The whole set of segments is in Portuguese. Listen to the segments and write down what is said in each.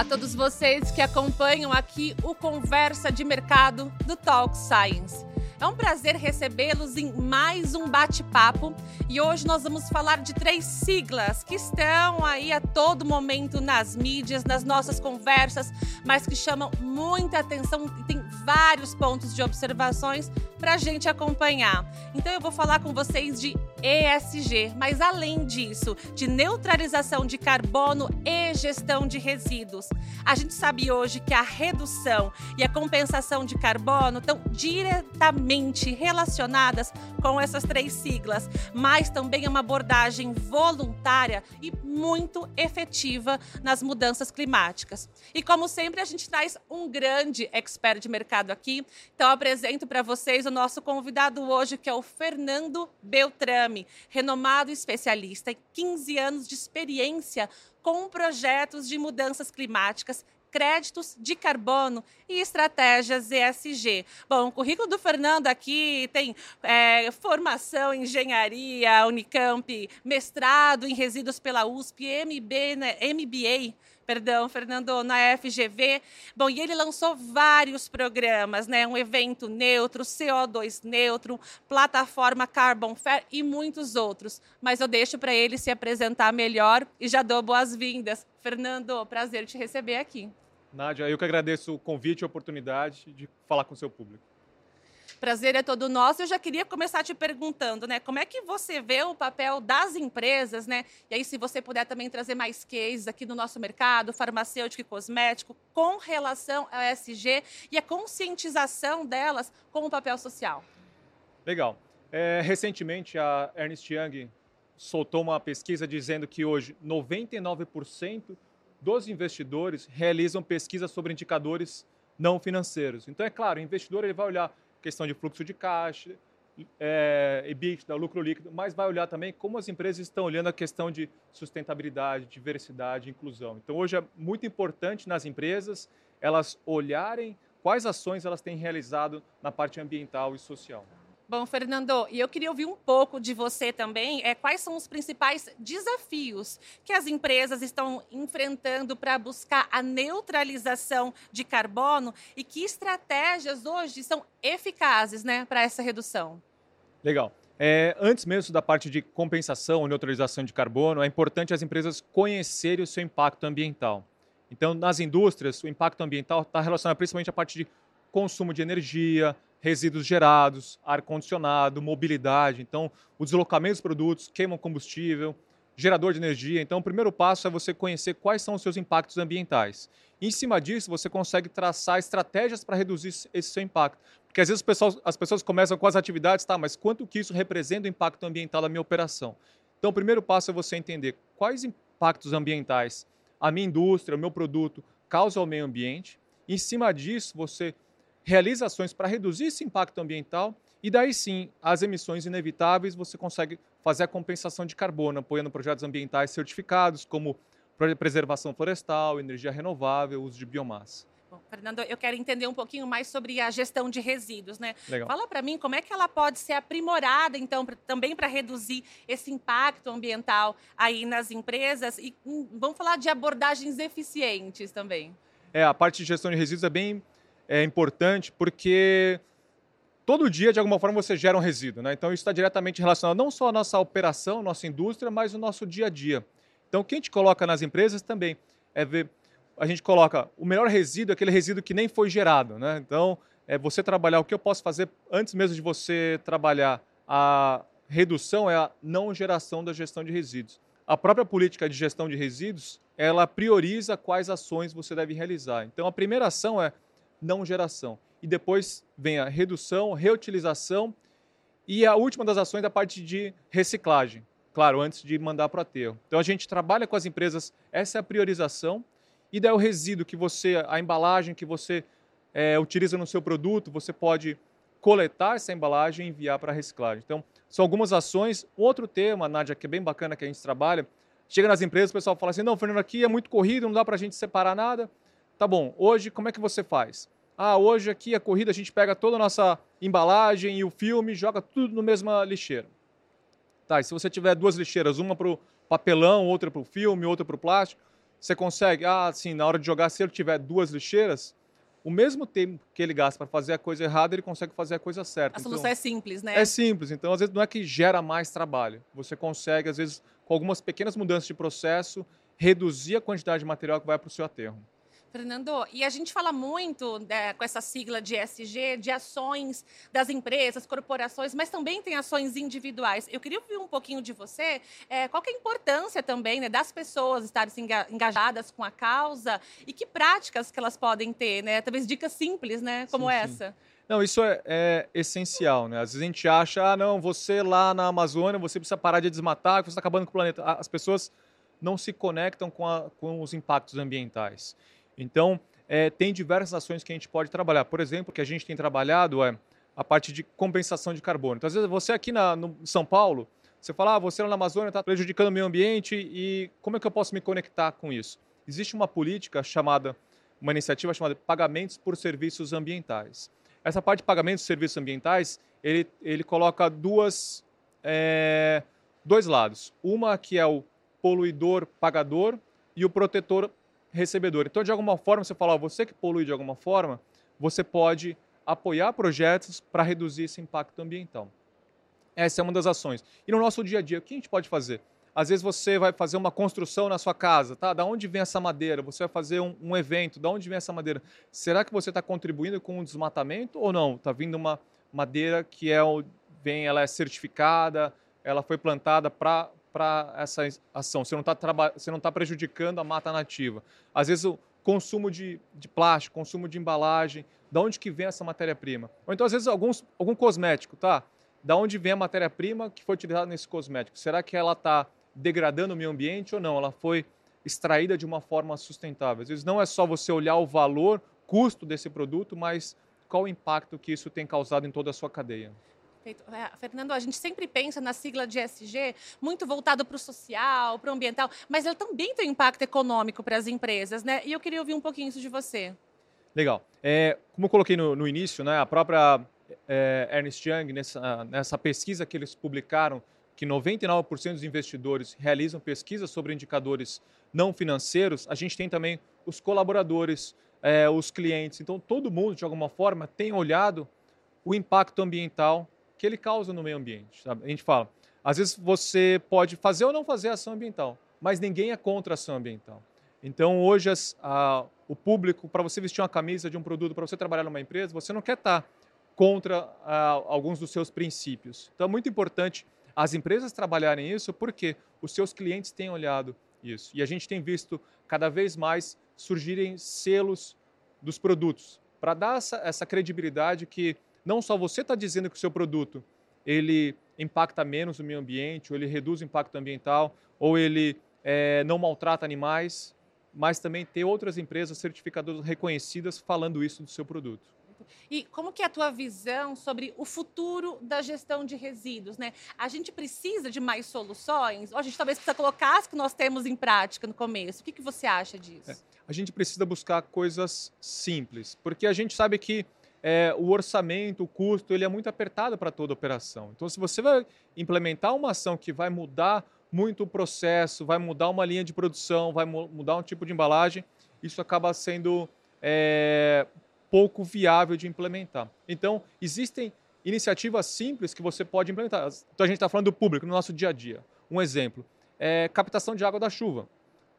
Olá a todos vocês que acompanham aqui o Conversa de Mercado do Talk Science. É um prazer recebê-los em mais um bate-papo e hoje nós vamos falar de três siglas que estão aí a todo momento nas mídias, nas nossas conversas, mas que chamam muita atenção e tem vários pontos de observações para a gente acompanhar. Então eu vou falar com vocês de ESG, mas além disso, de neutralização de carbono e gestão de resíduos. A gente sabe hoje que a redução e a compensação de carbono estão diretamente relacionadas com essas três siglas, mas também é uma abordagem voluntária e muito efetiva nas mudanças climáticas. E como sempre, a gente traz um grande expert de mercado aqui. Então apresento para vocês o nosso convidado hoje, que é o Fernando Beltrame renomado especialista e 15 anos de experiência com projetos de mudanças climáticas créditos de carbono e estratégias ESG. Bom, o currículo do Fernando aqui tem é, formação em engenharia, Unicamp, mestrado em resíduos pela USP, MB, né, MBA perdão, Fernando, na FGV. Bom, e ele lançou vários programas, né? Um evento neutro, CO2 neutro, plataforma Carbon Fair e muitos outros. Mas eu deixo para ele se apresentar melhor e já dou boas-vindas. Fernando, prazer te receber aqui. Nádia, eu que agradeço o convite e a oportunidade de falar com o seu público. Prazer é todo nosso. Eu já queria começar te perguntando, né? Como é que você vê o papel das empresas, né? E aí, se você puder também trazer mais cases aqui no nosso mercado, farmacêutico e cosmético, com relação ao ESG e a conscientização delas com o papel social. Legal. É, recentemente, a Ernst Young soltou uma pesquisa dizendo que hoje 99% dos investidores realizam pesquisas sobre indicadores não financeiros. Então, é claro, o investidor ele vai olhar questão de fluxo de caixa, é, EBITDA, lucro líquido, mas vai olhar também como as empresas estão olhando a questão de sustentabilidade, diversidade, inclusão. Então, hoje é muito importante nas empresas elas olharem quais ações elas têm realizado na parte ambiental e social. Bom, Fernando, e eu queria ouvir um pouco de você também. É, quais são os principais desafios que as empresas estão enfrentando para buscar a neutralização de carbono e que estratégias hoje são eficazes né, para essa redução? Legal. É, antes mesmo da parte de compensação ou neutralização de carbono, é importante as empresas conhecerem o seu impacto ambiental. Então, nas indústrias, o impacto ambiental está relacionado principalmente à parte de consumo de energia, resíduos gerados, ar-condicionado, mobilidade. Então, o deslocamento dos produtos queimam combustível, gerador de energia. Então, o primeiro passo é você conhecer quais são os seus impactos ambientais. em cima disso, você consegue traçar estratégias para reduzir esse seu impacto. Porque às vezes as pessoas começam com as atividades, tá, mas quanto que isso representa o impacto ambiental da minha operação? Então, o primeiro passo é você entender quais impactos ambientais a minha indústria, o meu produto causa ao meio ambiente. Em cima disso, você realiza ações para reduzir esse impacto ambiental e daí sim, as emissões inevitáveis, você consegue fazer a compensação de carbono, apoiando projetos ambientais certificados, como preservação florestal, energia renovável, uso de biomassa. Bom, Fernando, eu quero entender um pouquinho mais sobre a gestão de resíduos, né? Legal. Fala para mim como é que ela pode ser aprimorada, então, pra, também para reduzir esse impacto ambiental aí nas empresas e hum, vamos falar de abordagens eficientes também. É, a parte de gestão de resíduos é bem é importante porque todo dia, de alguma forma, você gera um resíduo. Né? Então, isso está diretamente relacionado não só à nossa operação, nossa indústria, mas o nosso dia a dia. Então, o que a gente coloca nas empresas também é ver. A gente coloca o melhor resíduo, aquele resíduo que nem foi gerado. Né? Então, é você trabalhar o que eu posso fazer antes mesmo de você trabalhar a redução é a não geração da gestão de resíduos. A própria política de gestão de resíduos, ela prioriza quais ações você deve realizar. Então, a primeira ação é não geração. E depois vem a redução, reutilização e a última das ações da parte de reciclagem. Claro, antes de mandar para o aterro. Então a gente trabalha com as empresas, essa é a priorização. E daí o resíduo que você, a embalagem que você é, utiliza no seu produto, você pode coletar essa embalagem e enviar para reciclagem. Então, são algumas ações. Outro tema, Nádia, que é bem bacana que a gente trabalha, chega nas empresas, o pessoal fala assim, não, Fernando, aqui é muito corrido, não dá para a gente separar nada. Tá bom, hoje como é que você faz? Ah, hoje aqui a corrida a gente pega toda a nossa embalagem e o filme, joga tudo no mesma lixeira. Tá, e se você tiver duas lixeiras, uma para o papelão, outra para o filme, outra para o plástico, você consegue, ah, assim, na hora de jogar, se ele tiver duas lixeiras, o mesmo tempo que ele gasta para fazer a coisa errada, ele consegue fazer a coisa certa. A solução então, é simples, né? É simples. Então, às vezes, não é que gera mais trabalho. Você consegue, às vezes, com algumas pequenas mudanças de processo, reduzir a quantidade de material que vai para o seu aterro. Fernando, e a gente fala muito né, com essa sigla de ESG, de ações das empresas, corporações, mas também tem ações individuais. Eu queria ouvir um pouquinho de você, é, qual é a importância também né, das pessoas estarem engajadas com a causa e que práticas que elas podem ter, né? Talvez dicas simples, né, como sim, essa. Sim. Não, isso é, é, essencial, né? Às vezes a gente acha, ah, não, você lá na Amazônia, você precisa parar de desmatar, você está acabando com o planeta. As pessoas não se conectam com, a, com os impactos ambientais. Então, é, tem diversas ações que a gente pode trabalhar. Por exemplo, o que a gente tem trabalhado é a parte de compensação de carbono. Então, às vezes, você aqui na, no São Paulo, você fala, ah, você na Amazônia está prejudicando o meio ambiente e como é que eu posso me conectar com isso? Existe uma política chamada, uma iniciativa chamada Pagamentos por Serviços Ambientais. Essa parte de pagamentos por serviços ambientais, ele, ele coloca duas, é, dois lados. Uma que é o poluidor pagador e o protetor recebedor. Então, de alguma forma, você fala, ó, você que polui de alguma forma, você pode apoiar projetos para reduzir esse impacto ambiental. Essa é uma das ações. E no nosso dia a dia, o que a gente pode fazer? Às vezes você vai fazer uma construção na sua casa, tá? Da onde vem essa madeira? Você vai fazer um, um evento, da onde vem essa madeira? Será que você está contribuindo com o desmatamento ou não? Está vindo uma madeira que é vem, ela é certificada, ela foi plantada para para essa ação. Você não está tá prejudicando a mata nativa. Às vezes o consumo de, de plástico, consumo de embalagem, da onde que vem essa matéria-prima? Ou então às vezes alguns, algum cosmético, tá? Da onde vem a matéria-prima que foi utilizada nesse cosmético? Será que ela está degradando o meio ambiente ou não? Ela foi extraída de uma forma sustentável. Às vezes não é só você olhar o valor, custo desse produto, mas qual o impacto que isso tem causado em toda a sua cadeia. Perfeito. É, Fernando, a gente sempre pensa na sigla de SG muito voltado para o social, para o ambiental, mas ele também tem impacto econômico para as empresas, né? E eu queria ouvir um pouquinho isso de você. Legal. É, como eu coloquei no, no início, né, a própria é, Ernst Young, nessa, nessa pesquisa que eles publicaram, que 99% dos investidores realizam pesquisas sobre indicadores não financeiros, a gente tem também os colaboradores, é, os clientes. Então, todo mundo, de alguma forma, tem olhado o impacto ambiental que ele causa no meio ambiente. Sabe? A gente fala, às vezes você pode fazer ou não fazer ação ambiental, mas ninguém é contra ação ambiental. Então, hoje, as, a, o público, para você vestir uma camisa de um produto, para você trabalhar numa empresa, você não quer estar tá contra a, alguns dos seus princípios. Então, é muito importante as empresas trabalharem isso porque os seus clientes têm olhado isso. E a gente tem visto cada vez mais surgirem selos dos produtos para dar essa, essa credibilidade que não só você está dizendo que o seu produto ele impacta menos o meio ambiente, ou ele reduz o impacto ambiental, ou ele é, não maltrata animais, mas também ter outras empresas certificadoras reconhecidas falando isso do seu produto. E como que é a tua visão sobre o futuro da gestão de resíduos, né? A gente precisa de mais soluções? Ou a gente talvez precisa colocar as que nós temos em prática no começo? O que, que você acha disso? É, a gente precisa buscar coisas simples, porque a gente sabe que é, o orçamento, o custo, ele é muito apertado para toda operação. Então, se você vai implementar uma ação que vai mudar muito o processo, vai mudar uma linha de produção, vai mudar um tipo de embalagem, isso acaba sendo é, pouco viável de implementar. Então, existem iniciativas simples que você pode implementar. Então, a gente está falando do público, no nosso dia a dia. Um exemplo é captação de água da chuva.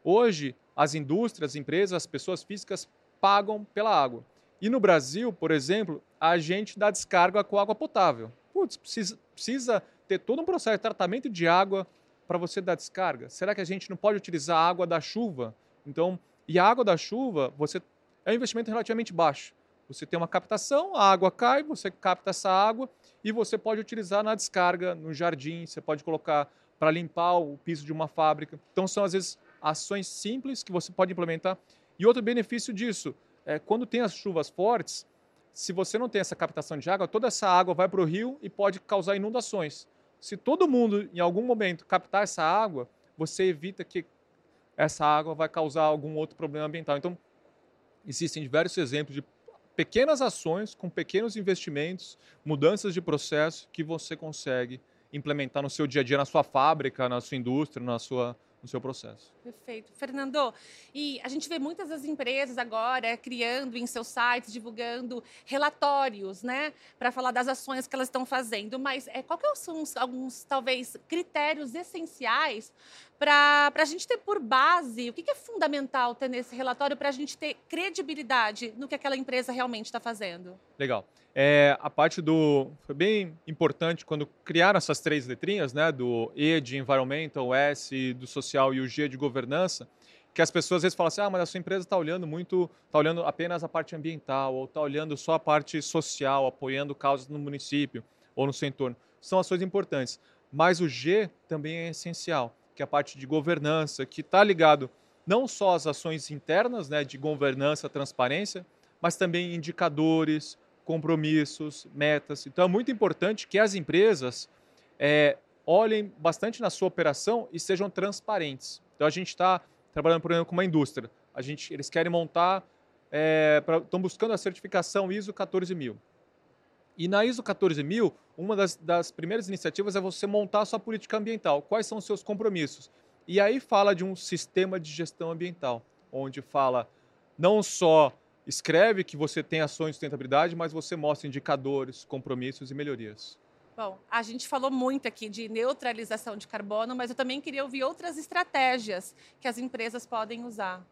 Hoje, as indústrias, as empresas, as pessoas físicas pagam pela água. E no Brasil, por exemplo, a gente dá descarga com água potável. Putz, precisa, precisa ter todo um processo de tratamento de água para você dar descarga. Será que a gente não pode utilizar a água da chuva? Então, e a água da chuva, você é um investimento relativamente baixo. Você tem uma captação, a água cai, você capta essa água e você pode utilizar na descarga, no jardim, você pode colocar para limpar o piso de uma fábrica. Então, são às vezes ações simples que você pode implementar. E outro benefício disso, é, quando tem as chuvas fortes, se você não tem essa captação de água, toda essa água vai para o rio e pode causar inundações. Se todo mundo, em algum momento, captar essa água, você evita que essa água vai causar algum outro problema ambiental. Então, existem diversos exemplos de pequenas ações com pequenos investimentos, mudanças de processo que você consegue implementar no seu dia a dia, na sua fábrica, na sua indústria, na sua, no seu processo. Perfeito. Fernando, e a gente vê muitas das empresas agora criando em seus sites, divulgando relatórios, né, para falar das ações que elas estão fazendo, mas é, qual que são alguns, talvez, critérios essenciais para a gente ter por base, o que, que é fundamental ter nesse relatório para a gente ter credibilidade no que aquela empresa realmente está fazendo? Legal. É, a parte do. Foi bem importante quando criaram essas três letrinhas, né? Do E de environmental, o S do social e o G de governança, que as pessoas às vezes falam assim: ah, mas a sua empresa está olhando muito, está olhando apenas a parte ambiental, ou está olhando só a parte social, apoiando causas no município ou no seu entorno. São ações importantes. Mas o G também é essencial, que é a parte de governança, que está ligado não só às ações internas, né, de governança, transparência, mas também indicadores, compromissos, metas. Então é muito importante que as empresas é, olhem bastante na sua operação e sejam transparentes. Então a gente está trabalhando, por exemplo, com uma indústria. A gente, eles querem montar, é, estão buscando a certificação ISO 14000. E na ISO 14000, uma das, das primeiras iniciativas é você montar a sua política ambiental. Quais são os seus compromissos? E aí fala de um sistema de gestão ambiental, onde fala não só escreve que você tem ações de sustentabilidade, mas você mostra indicadores, compromissos e melhorias. Bom, a gente falou muito aqui de neutralização de carbono, mas eu também queria ouvir outras estratégias que as empresas podem usar.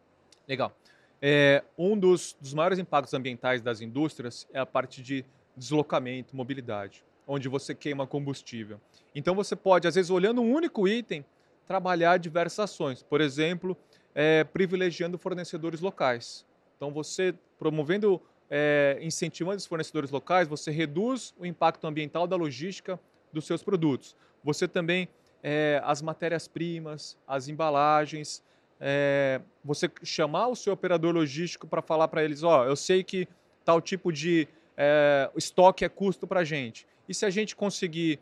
Legal. É, um dos, dos maiores impactos ambientais das indústrias é a parte de deslocamento, mobilidade, onde você queima combustível. Então você pode, às vezes, olhando um único item, trabalhar diversas ações. Por exemplo, é, privilegiando fornecedores locais. Então, você promovendo, é, incentivando os fornecedores locais, você reduz o impacto ambiental da logística dos seus produtos. Você também, é, as matérias-primas, as embalagens, é, você chamar o seu operador logístico para falar para eles, ó, oh, eu sei que tal tipo de é, estoque é custo para a gente. E se a gente conseguir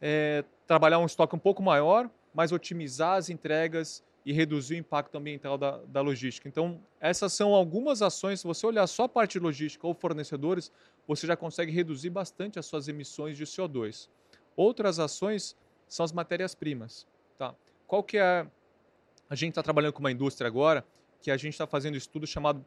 é, trabalhar um estoque um pouco maior, mas otimizar as entregas e reduzir o impacto ambiental da, da logística. Então, essas são algumas ações. Se você olhar só a parte de logística ou fornecedores, você já consegue reduzir bastante as suas emissões de CO2. Outras ações são as matérias-primas. Tá? Qual que é... A gente está trabalhando com uma indústria agora que a gente está fazendo um estudo chamado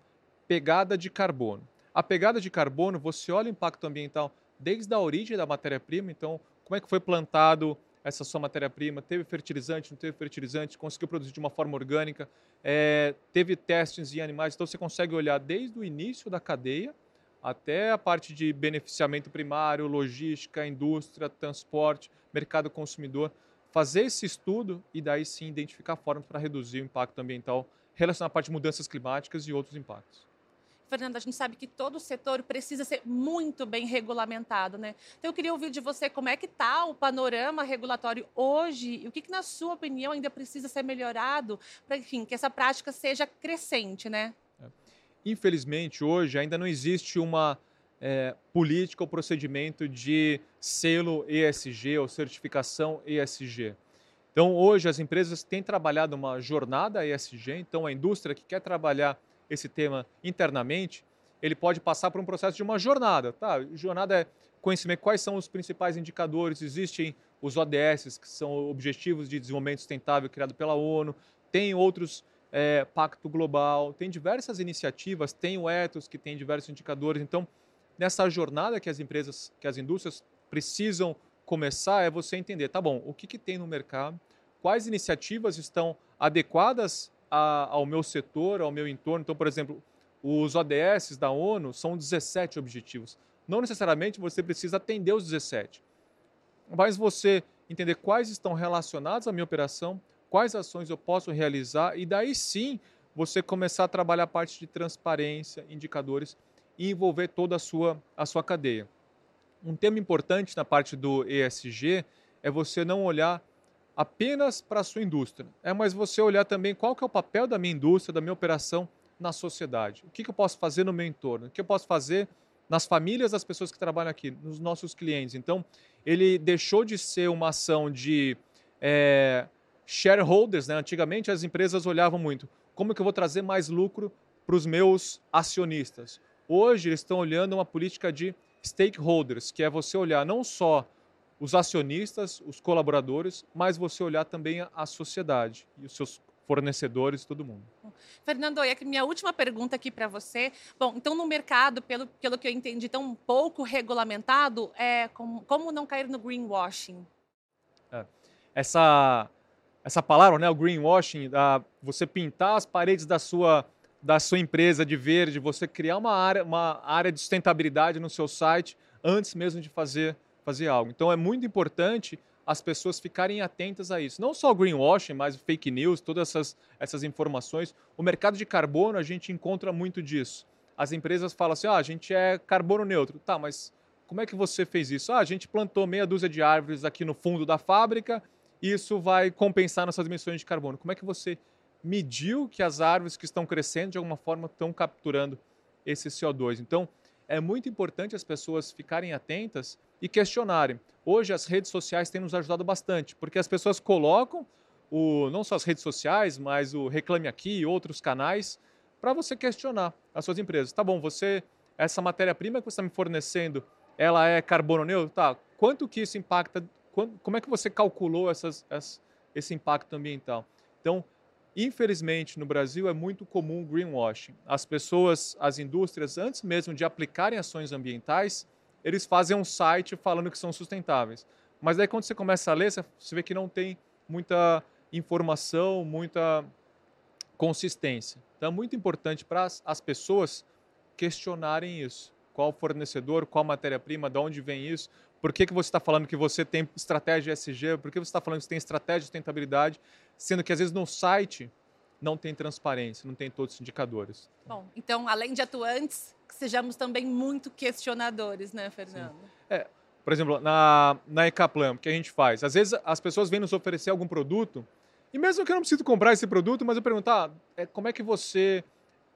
pegada de carbono. A pegada de carbono, você olha o impacto ambiental desde a origem da matéria-prima, então como é que foi plantado essa sua matéria-prima, teve fertilizante, não teve fertilizante, conseguiu produzir de uma forma orgânica, é, teve testes em animais, então você consegue olhar desde o início da cadeia até a parte de beneficiamento primário, logística, indústria, transporte, mercado consumidor, fazer esse estudo e daí sim identificar formas para reduzir o impacto ambiental relacionado à parte de mudanças climáticas e outros impactos. Fernanda, a gente sabe que todo o setor precisa ser muito bem regulamentado, né? Então eu queria ouvir de você como é que está o panorama regulatório hoje e o que, que, na sua opinião, ainda precisa ser melhorado para, enfim, que essa prática seja crescente, né? É. Infelizmente, hoje ainda não existe uma é, política ou procedimento de selo ESG ou certificação ESG. Então, hoje as empresas têm trabalhado uma jornada ESG, então a indústria que quer trabalhar esse tema internamente, ele pode passar por um processo de uma jornada. Tá? Jornada é conhecimento quais são os principais indicadores, existem os ODS, que são Objetivos de Desenvolvimento Sustentável criado pela ONU, tem outros é, Pacto Global, tem diversas iniciativas, tem o Ethos, que tem diversos indicadores. Então, nessa jornada que as empresas, que as indústrias precisam começar, é você entender, tá bom, o que, que tem no mercado, quais iniciativas estão adequadas a, ao meu setor, ao meu entorno. Então, por exemplo, os ODS da ONU são 17 objetivos. Não necessariamente você precisa atender os 17, mas você entender quais estão relacionados à minha operação, quais ações eu posso realizar e daí sim você começar a trabalhar a parte de transparência, indicadores e envolver toda a sua, a sua cadeia. Um tema importante na parte do ESG é você não olhar apenas para a sua indústria, é mas você olhar também qual que é o papel da minha indústria, da minha operação na sociedade. O que, que eu posso fazer no meu entorno? O que eu posso fazer nas famílias das pessoas que trabalham aqui, nos nossos clientes. Então, ele deixou de ser uma ação de é, shareholders. Né? Antigamente, as empresas olhavam muito como que eu vou trazer mais lucro para os meus acionistas. Hoje, eles estão olhando uma política de stakeholders, que é você olhar não só os acionistas, os colaboradores, mas você olhar também a sociedade e os seus fornecedores, todo mundo. Fernando, e a minha última pergunta aqui para você. Bom, então no mercado, pelo, pelo que eu entendi, tão pouco regulamentado, é como, como não cair no greenwashing? É. Essa, essa palavra, né, o greenwashing, a, você pintar as paredes da sua, da sua empresa de verde, você criar uma área, uma área de sustentabilidade no seu site antes mesmo de fazer, fazer algo. Então é muito importante as pessoas ficarem atentas a isso. Não só o greenwashing, mas fake news, todas essas, essas informações. O mercado de carbono, a gente encontra muito disso. As empresas falam assim, ah, a gente é carbono neutro. Tá, mas como é que você fez isso? Ah, a gente plantou meia dúzia de árvores aqui no fundo da fábrica, isso vai compensar nossas emissões de carbono. Como é que você mediu que as árvores que estão crescendo, de alguma forma, estão capturando esse CO2? Então, é muito importante as pessoas ficarem atentas e questionarem. Hoje as redes sociais têm nos ajudado bastante, porque as pessoas colocam o, não só as redes sociais, mas o Reclame Aqui e outros canais para você questionar as suas empresas. Tá bom, você essa matéria-prima que você está me fornecendo, ela é carbono neutro? Tá, quanto que isso impacta, como é que você calculou essas, esse impacto ambiental? Então, Infelizmente, no Brasil é muito comum o greenwashing. As pessoas, as indústrias, antes mesmo de aplicarem ações ambientais, eles fazem um site falando que são sustentáveis. Mas daí quando você começa a ler, você vê que não tem muita informação, muita consistência. Então é muito importante para as pessoas questionarem isso. Qual fornecedor, qual matéria-prima, de onde vem isso, por que, que você está falando que você tem estratégia ESG, por que você está falando que você tem estratégia de sustentabilidade, sendo que às vezes no site não tem transparência, não tem todos os indicadores. Bom, então além de atuantes, sejamos também muito questionadores, né, Fernando? É, por exemplo, na, na Ecaplan, o que a gente faz? Às vezes as pessoas vêm nos oferecer algum produto, e mesmo que eu não preciso comprar esse produto, mas eu perguntar, ah, é, como é que você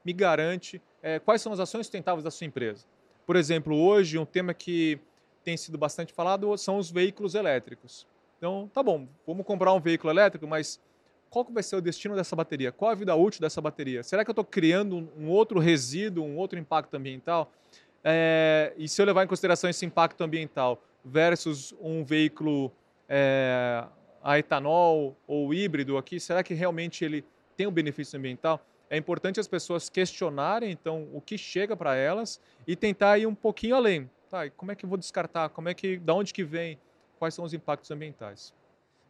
me garante é, quais são as ações sustentáveis da sua empresa? Por exemplo, hoje um tema que tem sido bastante falado são os veículos elétricos. Então, tá bom, vamos comprar um veículo elétrico, mas qual vai ser o destino dessa bateria? Qual a vida útil dessa bateria? Será que eu estou criando um outro resíduo, um outro impacto ambiental? É, e se eu levar em consideração esse impacto ambiental versus um veículo é, a etanol ou híbrido aqui, será que realmente ele tem um benefício ambiental? É importante as pessoas questionarem então o que chega para elas e tentar ir um pouquinho além. Tá, como é que eu vou descartar? Como é que, da onde que vem? Quais são os impactos ambientais?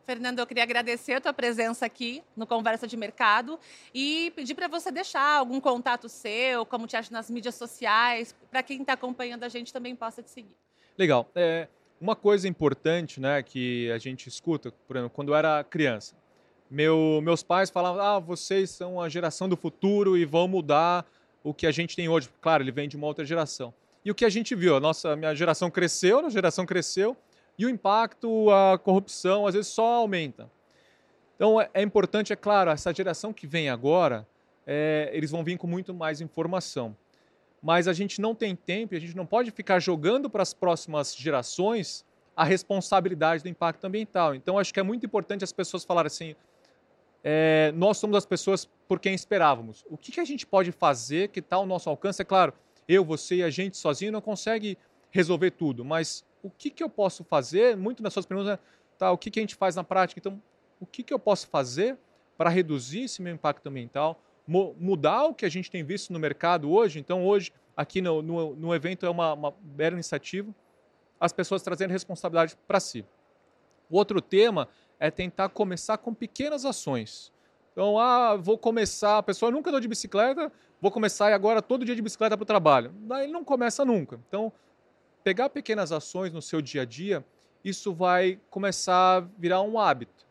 Fernando, eu queria agradecer a tua presença aqui no Conversa de Mercado e pedir para você deixar algum contato seu, como te acha nas mídias sociais, para quem está acompanhando a gente também possa te seguir. Legal. É, uma coisa importante né, que a gente escuta, por exemplo, quando eu era criança, meu, meus pais falavam, ah, vocês são a geração do futuro e vão mudar o que a gente tem hoje. Claro, ele vem de uma outra geração. E o que a gente viu, a nossa minha geração cresceu, a geração cresceu, e o impacto, a corrupção, às vezes só aumenta. Então é, é importante, é claro, essa geração que vem agora, é, eles vão vir com muito mais informação. Mas a gente não tem tempo e a gente não pode ficar jogando para as próximas gerações a responsabilidade do impacto ambiental. Então acho que é muito importante as pessoas falarem assim: é, nós somos as pessoas por quem esperávamos. O que, que a gente pode fazer que está ao nosso alcance? É claro, eu, você e a gente sozinho não consegue resolver tudo, mas o que, que eu posso fazer? Muito nas suas perguntas, tá, o que, que a gente faz na prática? Então, o que, que eu posso fazer para reduzir esse meu impacto ambiental, mudar o que a gente tem visto no mercado hoje? Então, hoje, aqui no, no, no evento, é uma, uma bela iniciativa, as pessoas trazendo responsabilidade para si. O outro tema é tentar começar com pequenas ações. Então, ah, vou começar, a pessoa nunca andou de bicicleta, vou começar agora todo dia de bicicleta para o trabalho. Daí ele não começa nunca. Então, pegar pequenas ações no seu dia a dia, isso vai começar a virar um hábito.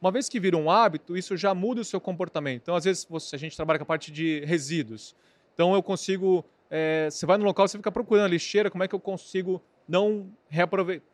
Uma vez que vira um hábito, isso já muda o seu comportamento. Então, às vezes, você, a gente trabalha com a parte de resíduos. Então, eu consigo. É, você vai no local, você fica procurando a lixeira, como é que eu consigo não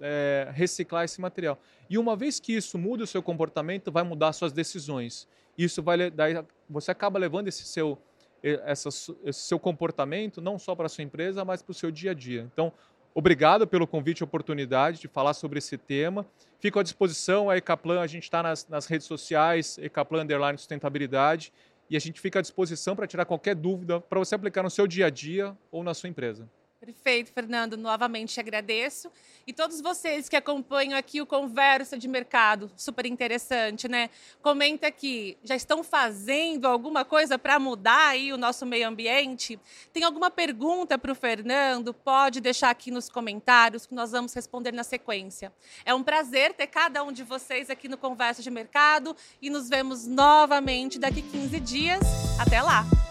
é, reciclar esse material. E uma vez que isso muda o seu comportamento, vai mudar suas decisões. Isso vai daí você acaba levando esse seu essa, esse seu comportamento não só para a sua empresa, mas para o seu dia a dia. Então, obrigado pelo convite e oportunidade de falar sobre esse tema. Fico à disposição, a Ecaplan, a gente está nas, nas, redes sociais, Ecaplan Underline Sustentabilidade, e a gente fica à disposição para tirar qualquer dúvida para você aplicar no seu dia a dia ou na sua empresa. Perfeito, Fernando. Novamente agradeço. E todos vocês que acompanham aqui o Conversa de Mercado, super interessante, né? Comenta aqui, já estão fazendo alguma coisa para mudar aí o nosso meio ambiente? Tem alguma pergunta para o Fernando? Pode deixar aqui nos comentários que nós vamos responder na sequência. É um prazer ter cada um de vocês aqui no Conversa de Mercado e nos vemos novamente daqui 15 dias. Até lá!